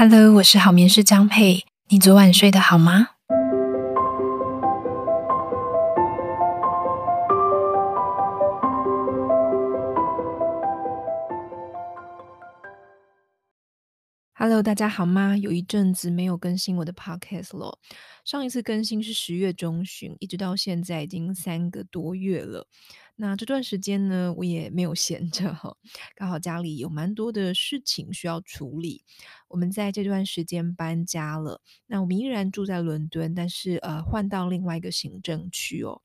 Hello，我是好眠师张佩。你昨晚睡得好吗？Hello，大家好吗？有一阵子没有更新我的 Podcast 了。上一次更新是十月中旬，一直到现在已经三个多月了。那这段时间呢，我也没有闲着哈，刚好家里有蛮多的事情需要处理。我们在这段时间搬家了，那我们依然住在伦敦，但是呃换到另外一个行政区哦。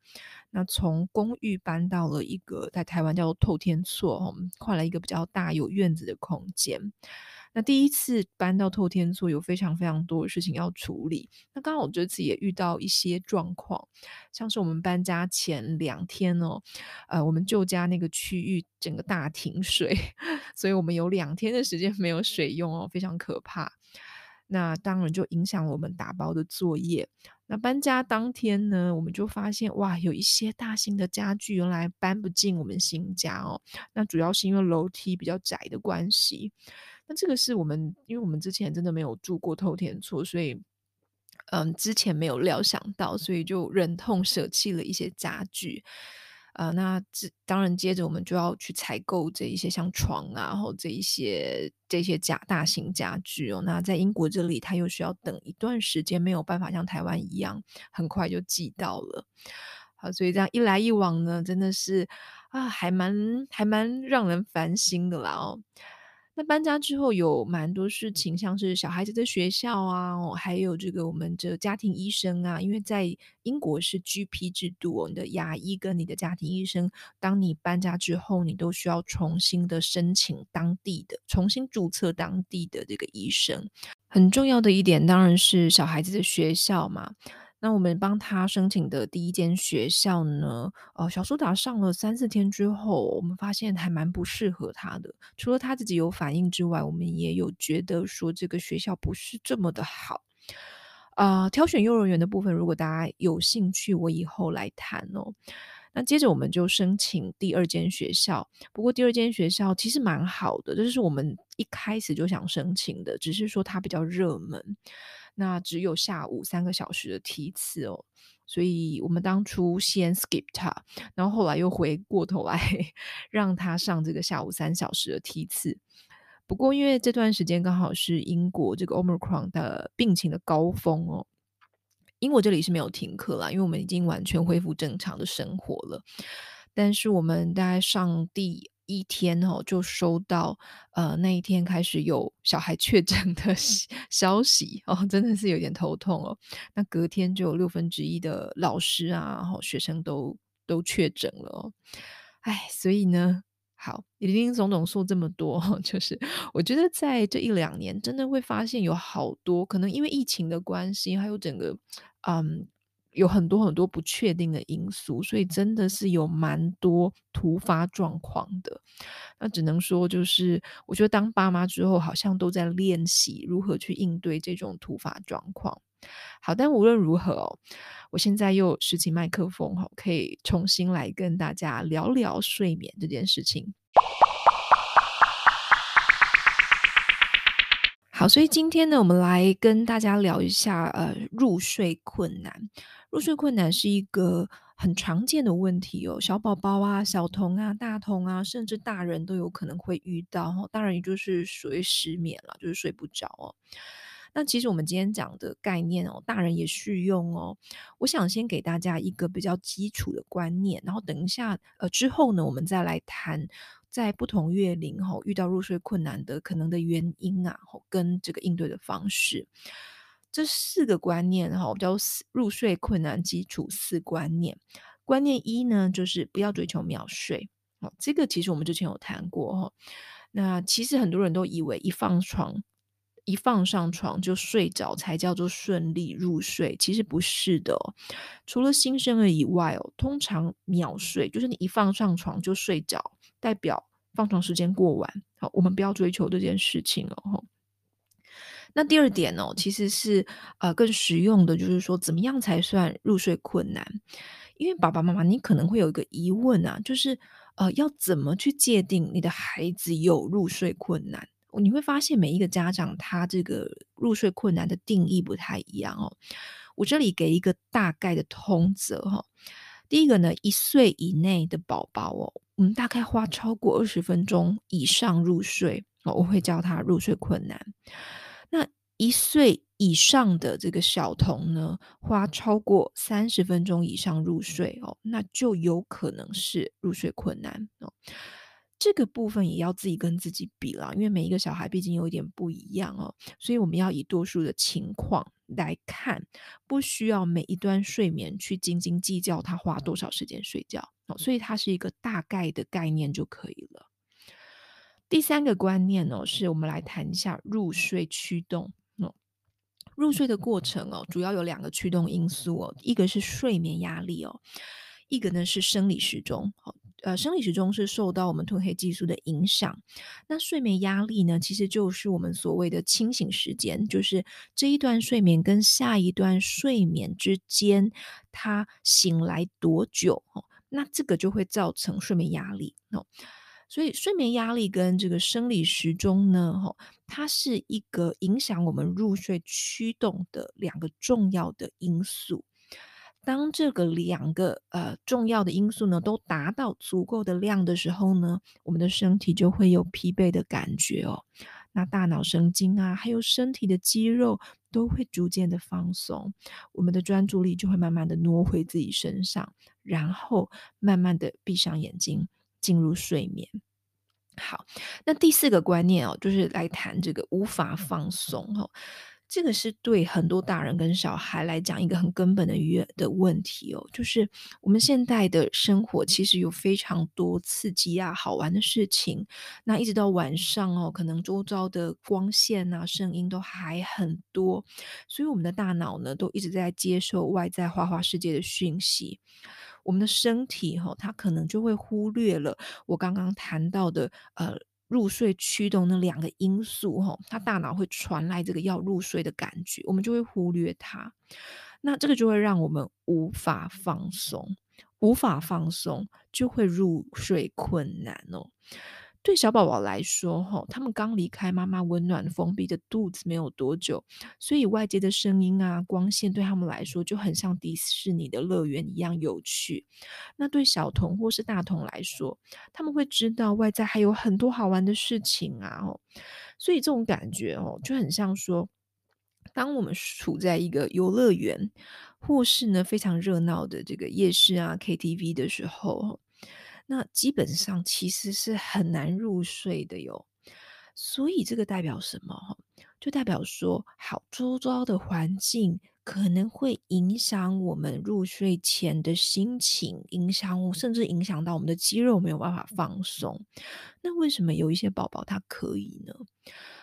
那从公寓搬到了一个在台湾叫做透天厝，换了一个比较大有院子的空间。那第一次搬到透天厝，有非常非常多的事情要处理。那刚好这次也遇到一些状况，像是我们搬家前两天哦，呃，我们旧家那个区域整个大停水，所以我们有两天的时间没有水用哦，非常可怕。那当然就影响我们打包的作业。那搬家当天呢，我们就发现哇，有一些大型的家具原来搬不进我们新家哦。那主要是因为楼梯比较窄的关系。那这个是我们，因为我们之前真的没有住过透天厝，所以，嗯，之前没有料想到，所以就忍痛舍弃了一些家具。呃，那这当然接着我们就要去采购这一些像床啊，然后这一些这些家大型家具哦。那在英国这里，它又需要等一段时间，没有办法像台湾一样很快就寄到了。好，所以这样一来一往呢，真的是啊，还蛮还蛮让人烦心的啦哦。那搬家之后有蛮多事情，像是小孩子的学校啊，还有这个我们的家庭医生啊，因为在英国是 GP 制度哦，你的牙医跟你的家庭医生，当你搬家之后，你都需要重新的申请当地的，重新注册当地的这个医生。很重要的一点当然是小孩子的学校嘛。那我们帮他申请的第一间学校呢，呃，小苏打上了三四天之后，我们发现还蛮不适合他的。除了他自己有反应之外，我们也有觉得说这个学校不是这么的好。啊、挑选幼儿园的部分，如果大家有兴趣，我以后来谈哦。那接着我们就申请第二间学校，不过第二间学校其实蛮好的，这是我们一开始就想申请的，只是说它比较热门。那只有下午三个小时的梯次哦，所以我们当初先 skip 他，然后后来又回过头来 让他上这个下午三小时的梯次。不过因为这段时间刚好是英国这个 Omicron 的病情的高峰哦，英国这里是没有停课啦，因为我们已经完全恢复正常的生活了。但是我们大概上第一天哦，就收到呃那一天开始有小孩确诊的消息哦，真的是有点头痛哦。那隔天就有六分之一的老师啊，然后学生都都确诊了哦。哎，所以呢，好，林林总总说这么多，就是我觉得在这一两年，真的会发现有好多可能因为疫情的关系，还有整个嗯。有很多很多不确定的因素，所以真的是有蛮多突发状况的。那只能说，就是我觉得当爸妈之后，好像都在练习如何去应对这种突发状况。好，但无论如何哦，我现在又拾起麦克风哈，可以重新来跟大家聊聊睡眠这件事情。好，所以今天呢，我们来跟大家聊一下呃，入睡困难。入睡困难是一个很常见的问题哦，小宝宝啊、小童啊、大童啊，甚至大人都有可能会遇到。哦，当然也就是属于失眠了，就是睡不着哦。那其实我们今天讲的概念哦，大人也适用哦。我想先给大家一个比较基础的观念，然后等一下呃之后呢，我们再来谈在不同月龄后遇到入睡困难的可能的原因啊，跟这个应对的方式。这四个观念哈，叫入睡困难基础四观念。观念一呢，就是不要追求秒睡。哦，这个其实我们之前有谈过哈。那其实很多人都以为一放床，一放上床就睡着才叫做顺利入睡，其实不是的。除了新生儿以外哦，通常秒睡就是你一放上床就睡着，代表放床时间过完。好，我们不要追求这件事情哦。那第二点呢，其实是呃更实用的，就是说怎么样才算入睡困难？因为爸爸妈妈，你可能会有一个疑问啊，就是呃要怎么去界定你的孩子有入睡困难？你会发现每一个家长他这个入睡困难的定义不太一样哦。我这里给一个大概的通则哈。第一个呢，一岁以内的宝宝哦，我们大概花超过二十分钟以上入睡哦，我会叫他入睡困难。那一岁以上的这个小童呢，花超过三十分钟以上入睡哦，那就有可能是入睡困难哦。这个部分也要自己跟自己比了，因为每一个小孩毕竟有一点不一样哦，所以我们要以多数的情况来看，不需要每一段睡眠去斤斤计较他花多少时间睡觉哦，所以它是一个大概的概念就可以了。第三个观念呢，是我们来谈一下入睡驱动。入睡的过程哦，主要有两个驱动因素哦，一个是睡眠压力哦，一个呢是生理时钟。呃，生理时钟是受到我们褪黑激素的影响。那睡眠压力呢，其实就是我们所谓的清醒时间，就是这一段睡眠跟下一段睡眠之间，他醒来多久？那这个就会造成睡眠压力哦。所以睡眠压力跟这个生理时钟呢，哈，它是一个影响我们入睡驱动的两个重要的因素。当这个两个呃重要的因素呢都达到足够的量的时候呢，我们的身体就会有疲惫的感觉哦。那大脑神经啊，还有身体的肌肉都会逐渐的放松，我们的专注力就会慢慢的挪回自己身上，然后慢慢的闭上眼睛进入睡眠。好，那第四个观念哦，就是来谈这个无法放松哦。这个是对很多大人跟小孩来讲一个很根本的约的问题哦，就是我们现在的生活其实有非常多刺激啊、好玩的事情，那一直到晚上哦，可能周遭的光线啊、声音都还很多，所以我们的大脑呢都一直在接受外在花花世界的讯息，我们的身体哈、哦，它可能就会忽略了我刚刚谈到的呃。入睡驱动那两个因素，哈，他大脑会传来这个要入睡的感觉，我们就会忽略它，那这个就会让我们无法放松，无法放松就会入睡困难哦。对小宝宝来说，哈，他们刚离开妈妈温暖封闭的肚子没有多久，所以外界的声音啊、光线对他们来说就很像迪士尼的乐园一样有趣。那对小童或是大童来说，他们会知道外在还有很多好玩的事情啊，哦，所以这种感觉哦，就很像说，当我们处在一个游乐园，或是呢非常热闹的这个夜市啊、KTV 的时候。那基本上其实是很难入睡的哟，所以这个代表什么？就代表说，好，周遭的环境可能会影响我们入睡前的心情，影响甚至影响到我们的肌肉没有办法放松。那为什么有一些宝宝他可以呢？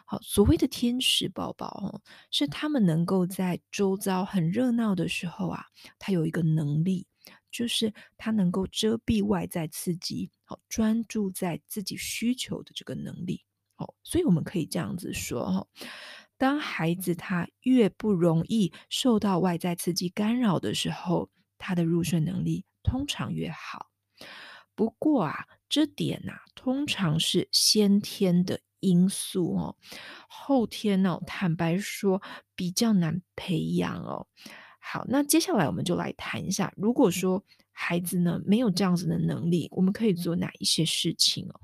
好，所谓的天使宝宝哦，是他们能够在周遭很热闹的时候啊，他有一个能力。就是他能够遮蔽外在刺激，好，专注在自己需求的这个能力，哦，所以我们可以这样子说，哦，当孩子他越不容易受到外在刺激干扰的时候，他的入睡能力通常越好。不过啊，这点呐，通常是先天的因素哦，后天呢，坦白说比较难培养哦。好，那接下来我们就来谈一下，如果说孩子呢没有这样子的能力，我们可以做哪一些事情哦？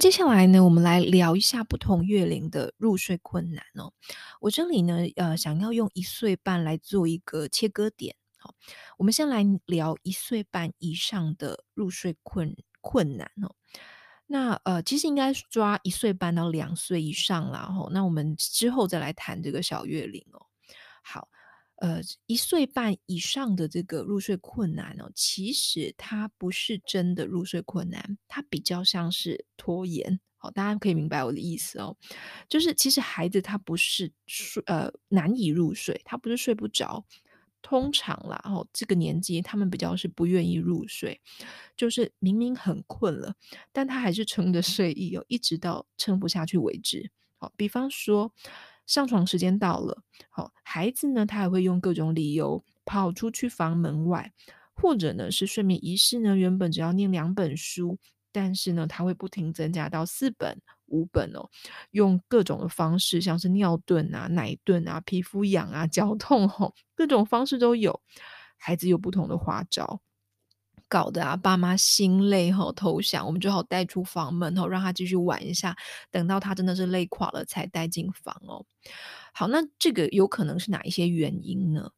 接下来呢，我们来聊一下不同月龄的入睡困难哦。我这里呢，呃，想要用一岁半来做一个切割点。好，我们先来聊一岁半以上的入睡困困难哦。那呃，其实应该抓一岁半到两岁以上啦，吼。那我们之后再来谈这个小月龄哦。好，呃，一岁半以上的这个入睡困难哦，其实它不是真的入睡困难，它比较像是拖延。好，大家可以明白我的意思哦。就是其实孩子他不是睡呃难以入睡，他不是睡不着。通常啦，哦，这个年纪他们比较是不愿意入睡，就是明明很困了，但他还是撑着睡意哦，一直到撑不下去为止。好，比方说上床时间到了，好，孩子呢，他还会用各种理由跑出去房门外，或者呢是睡眠仪式呢，原本只要念两本书，但是呢，他会不停增加到四本、五本哦，用各种的方式，像是尿遁啊、奶遁啊、皮肤痒啊、脚痛吼、哦，各种方式都有，孩子有不同的花招。搞得啊，爸妈心累吼，投降，我们就好带出房门吼，让他继续玩一下，等到他真的是累垮了才带进房哦。好，那这个有可能是哪一些原因呢？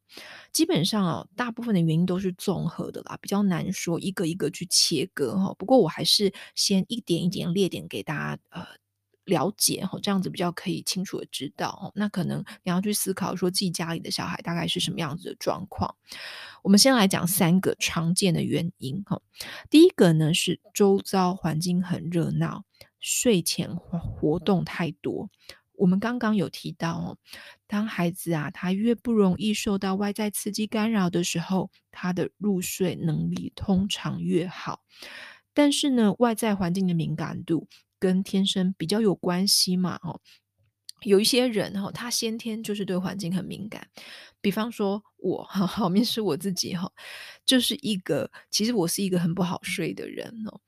基本上哦，大部分的原因都是综合的啦，比较难说一个一个去切割哈。不过我还是先一点一点列点给大家呃。了解哈，这样子比较可以清楚的知道哦。那可能你要去思考说自己家里的小孩大概是什么样子的状况。我们先来讲三个常见的原因哈。第一个呢是周遭环境很热闹，睡前活动太多。我们刚刚有提到哦，当孩子啊他越不容易受到外在刺激干扰的时候，他的入睡能力通常越好。但是呢，外在环境的敏感度。跟天生比较有关系嘛，哦，有一些人哈，他先天就是对环境很敏感，比方说我，哈，好面试我自己哈，就是一个，其实我是一个很不好睡的人哦，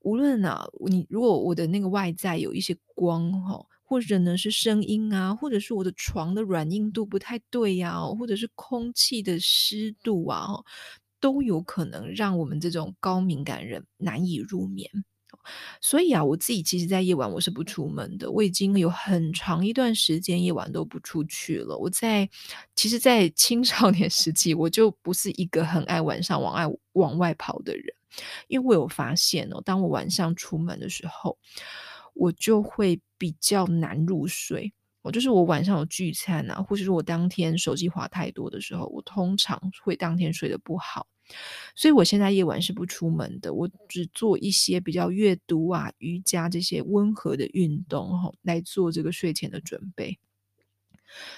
无论啊，你如果我的那个外在有一些光哈，或者呢是声音啊，或者是我的床的软硬度不太对呀，或者是空气的湿度啊，都有可能让我们这种高敏感人难以入眠。所以啊，我自己其实，在夜晚我是不出门的。我已经有很长一段时间夜晚都不出去了。我在其实，在青少年时期，我就不是一个很爱晚上往外往外跑的人，因为我有发现哦，当我晚上出门的时候，我就会比较难入睡。我就是我晚上有聚餐啊，或者是我当天手机滑太多的时候，我通常会当天睡得不好。所以我现在夜晚是不出门的，我只做一些比较阅读啊、瑜伽这些温和的运动，吼，来做这个睡前的准备。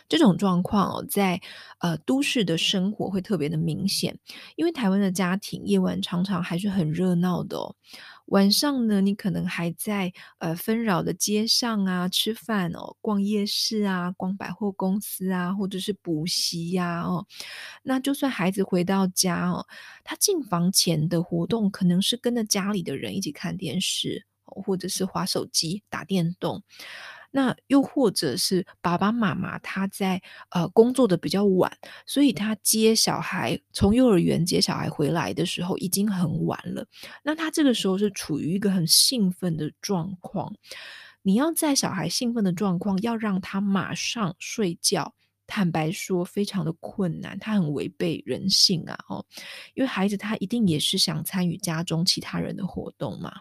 这种状况哦，在呃都市的生活会特别的明显，因为台湾的家庭夜晚常常还是很热闹的。晚上呢，你可能还在呃纷扰的街上啊吃饭哦，逛夜市啊，逛百货公司啊，或者是补习呀哦。那就算孩子回到家哦，他进房前的活动可能是跟着家里的人一起看电视，或者是划手机、打电动。那又或者是爸爸妈妈他在呃工作的比较晚，所以他接小孩从幼儿园接小孩回来的时候已经很晚了。那他这个时候是处于一个很兴奋的状况，你要在小孩兴奋的状况要让他马上睡觉，坦白说非常的困难，他很违背人性啊！哦，因为孩子他一定也是想参与家中其他人的活动嘛。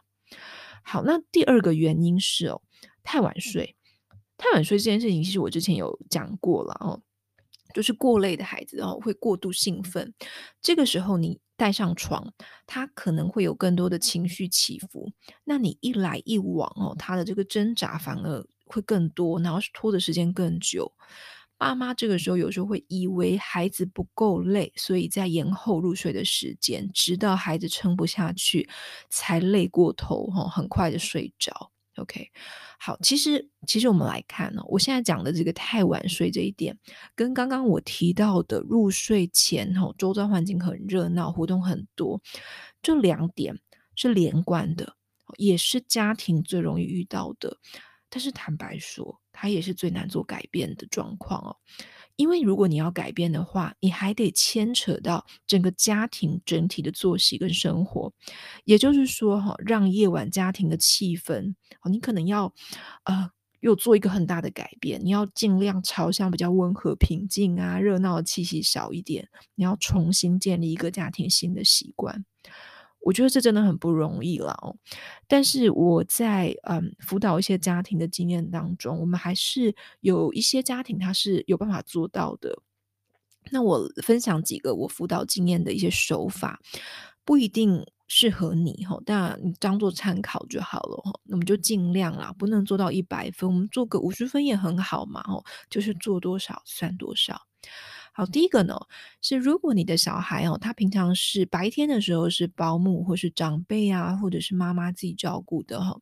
好，那第二个原因是哦，太晚睡。太晚睡这件事情，其实我之前有讲过了哦，就是过累的孩子哦会过度兴奋，这个时候你带上床，他可能会有更多的情绪起伏，那你一来一往哦，他的这个挣扎反而会更多，然后拖的时间更久。爸妈这个时候有时候会以为孩子不够累，所以在延后入睡的时间，直到孩子撑不下去才累过头哈，很快的睡着。OK，好，其实其实我们来看呢，我现在讲的这个太晚睡这一点，跟刚刚我提到的入睡前哈，周遭环境很热闹，活动很多，这两点是连贯的，也是家庭最容易遇到的，但是坦白说，它也是最难做改变的状况哦。因为如果你要改变的话，你还得牵扯到整个家庭整体的作息跟生活，也就是说，哈，让夜晚家庭的气氛，你可能要，呃，又做一个很大的改变，你要尽量朝向比较温和、平静啊、热闹的气息少一点，你要重新建立一个家庭新的习惯。我觉得这真的很不容易了哦，但是我在嗯辅导一些家庭的经验当中，我们还是有一些家庭他是有办法做到的。那我分享几个我辅导经验的一些手法，不一定适合你哈，但你当做参考就好了哈。那我们就尽量啦，不能做到一百分，我们做个五十分也很好嘛，哦，就是做多少算多少。好，第一个呢是，如果你的小孩哦，他平常是白天的时候是保姆或是长辈啊，或者是妈妈自己照顾的哈，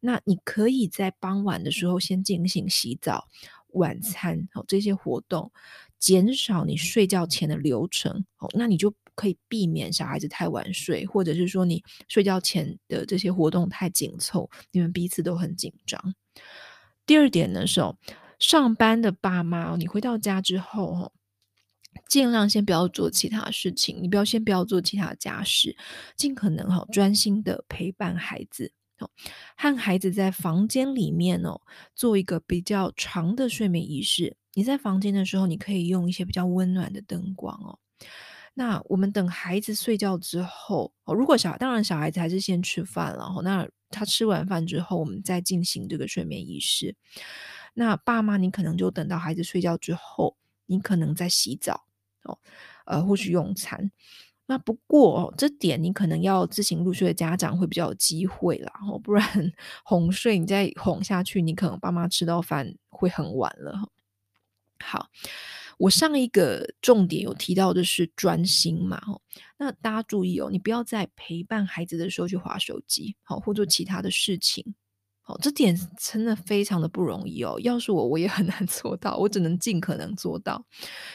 那你可以在傍晚的时候先进行洗澡、晚餐哦这些活动，减少你睡觉前的流程哦。那你就可以避免小孩子太晚睡，或者是说你睡觉前的这些活动太紧凑，你们彼此都很紧张。第二点呢是哦，上班的爸妈，你回到家之后哦，尽量先不要做其他事情，你不要先不要做其他家事，尽可能哈专心的陪伴孩子哦。和孩子在房间里面哦，做一个比较长的睡眠仪式。你在房间的时候，你可以用一些比较温暖的灯光哦。那我们等孩子睡觉之后哦，如果小当然小孩子还是先吃饭，然后那他吃完饭之后，我们再进行这个睡眠仪式。那爸妈，你可能就等到孩子睡觉之后，你可能在洗澡哦，呃，或许用餐。那不过哦，这点你可能要自行入睡的家长会比较有机会啦，哦，不然 哄睡你再哄下去，你可能爸妈吃到饭会很晚了。好，我上一个重点有提到的是专心嘛，哦，那大家注意哦，你不要在陪伴孩子的时候去划手机，好，或做其他的事情。这点真的非常的不容易哦。要是我，我也很难 做到，我只能尽可能做到。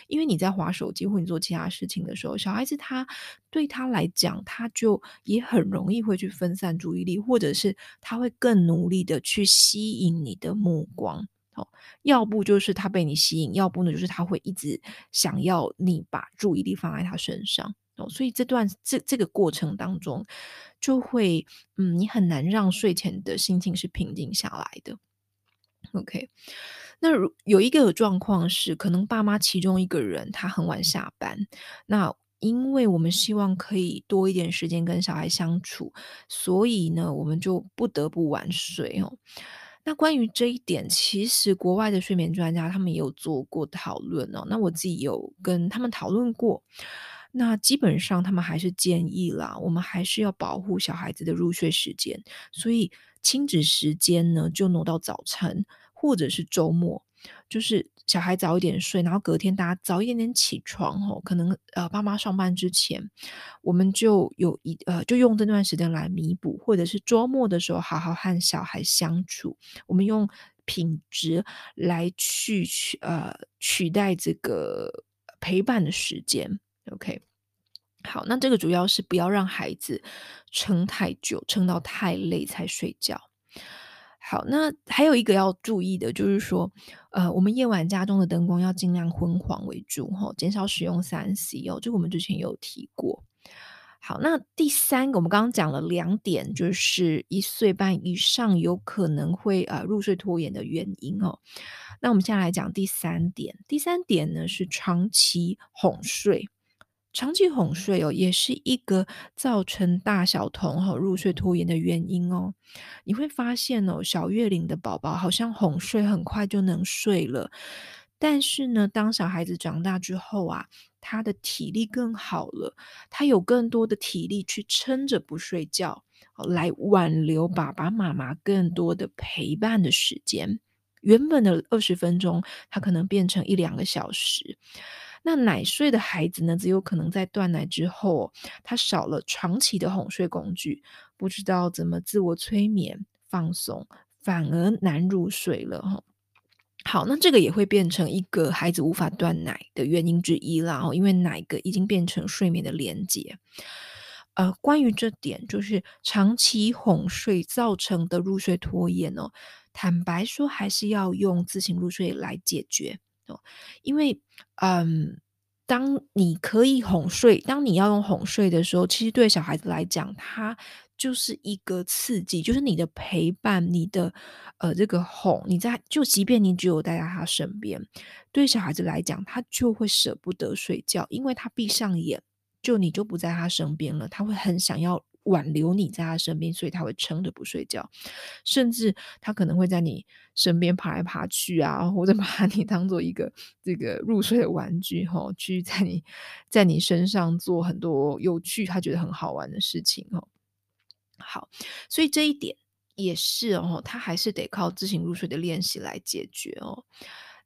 因为你在划手机或你做其他事情的时候，小孩子他对他来讲，他就也很容易会去分散注意力，或者是他会更努力的去吸引你的目光。哦，要不就是他被你吸引，要不呢就是他会一直想要你把注意力放在他身上。哦，所以这段这这个过程当中，就会嗯，你很难让睡前的心情是平静下来的。OK，那如有一个状况是，可能爸妈其中一个人他很晚下班，那因为我们希望可以多一点时间跟小孩相处，所以呢，我们就不得不晚睡哦。那关于这一点，其实国外的睡眠专家他们也有做过讨论哦。那我自己有跟他们讨论过。那基本上，他们还是建议啦，我们还是要保护小孩子的入睡时间，所以亲子时间呢，就挪到早晨或者是周末，就是小孩早一点睡，然后隔天大家早一点点起床哦，可能呃爸妈上班之前，我们就有一呃就用这段时间来弥补，或者是周末的时候好好和小孩相处，我们用品质来去取呃取代这个陪伴的时间，OK。好，那这个主要是不要让孩子撑太久，撑到太累才睡觉。好，那还有一个要注意的，就是说，呃，我们夜晚家中的灯光要尽量昏黄为主，哈，减少使用三 C 哦。这个我们之前有提过。好，那第三个，我们刚刚讲了两点，就是一岁半以上有可能会呃入睡拖延的原因哦。那我们现在来讲第三点，第三点呢是长期哄睡。长期哄睡哦，也是一个造成大小童哈入睡拖延的原因哦。你会发现哦，小月龄的宝宝好像哄睡很快就能睡了，但是呢，当小孩子长大之后啊，他的体力更好了，他有更多的体力去撑着不睡觉，来挽留爸爸妈妈更多的陪伴的时间。原本的二十分钟，他可能变成一两个小时。那奶睡的孩子呢，则有可能在断奶之后，他少了长期的哄睡工具，不知道怎么自我催眠放松，反而难入睡了哈。好，那这个也会变成一个孩子无法断奶的原因之一啦，因为奶个已经变成睡眠的连接。呃，关于这点，就是长期哄睡造成的入睡拖延哦，坦白说，还是要用自行入睡来解决。因为，嗯，当你可以哄睡，当你要用哄睡的时候，其实对小孩子来讲，他就是一个刺激，就是你的陪伴，你的呃这个哄，你在就即便你只有待在他身边，对小孩子来讲，他就会舍不得睡觉，因为他闭上眼，就你就不在他身边了，他会很想要。挽留你在他身边，所以他会撑着不睡觉，甚至他可能会在你身边爬来爬去啊，或者 把你当做一个这个入睡的玩具，吼，去在你在你身上做很多有趣，他觉得很好玩的事情，吼。好，所以这一点也是哦，他还是得靠自行入睡的练习来解决哦。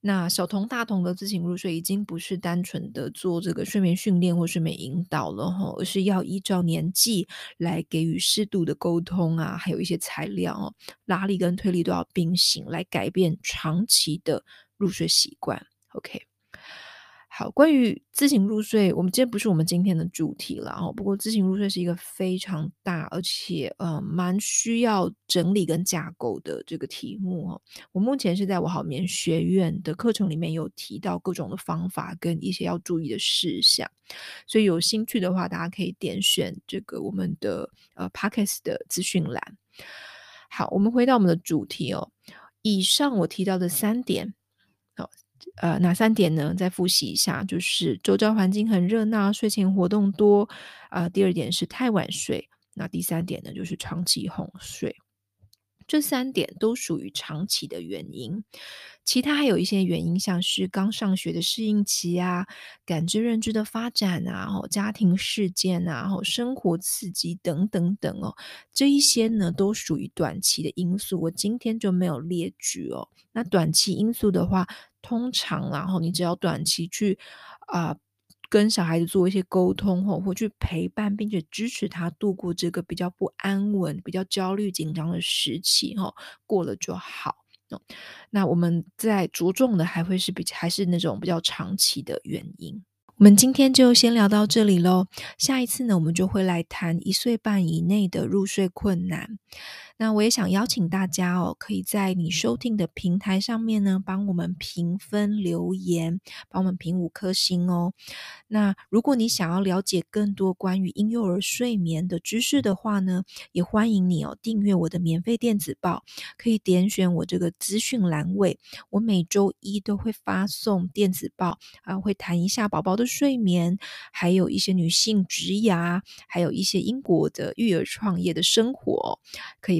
那小童、大童的自行入睡已经不是单纯的做这个睡眠训练或睡眠引导了哈，而是要依照年纪来给予适度的沟通啊，还有一些材料哦，拉力跟推力都要并行来改变长期的入睡习惯。OK，好，关于自行入睡，我们今天不是我们今天的主题了哦。不过，自行入睡是一个非常大，而且呃蛮需要整理跟架构的这个题目哦。我目前是在我好眠学院的课程里面有提到各种的方法跟一些要注意的事项，所以有兴趣的话，大家可以点选这个我们的呃 Podcast 的资讯栏。好，我们回到我们的主题哦。以上我提到的三点。呃，哪三点呢？再复习一下，就是周遭环境很热闹，睡前活动多。啊、第二点是太晚睡。那第三点呢，就是长期哄睡。这三点都属于长期的原因，其他还有一些原因，像是刚上学的适应期啊，感知认知的发展啊，家庭事件啊，生活刺激等等等哦，这一些呢都属于短期的因素，我今天就没有列举哦。那短期因素的话，通常然后你只要短期去啊。跟小孩子做一些沟通或或去陪伴，并且支持他度过这个比较不安稳、比较焦虑、紧张的时期，哈，过了就好。那我们在着重的还会是比还是那种比较长期的原因。我们今天就先聊到这里喽。下一次呢，我们就会来谈一岁半以内的入睡困难。那我也想邀请大家哦，可以在你收听的平台上面呢，帮我们评分留言，帮我们评五颗星哦。那如果你想要了解更多关于婴幼儿睡眠的知识的话呢，也欢迎你哦订阅我的免费电子报，可以点选我这个资讯栏位，我每周一都会发送电子报啊，会谈一下宝宝的睡眠，还有一些女性职涯，还有一些英国的育儿创业的生活，可以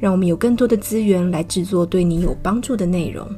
让我们有更多的资源来制作对你有帮助的内容。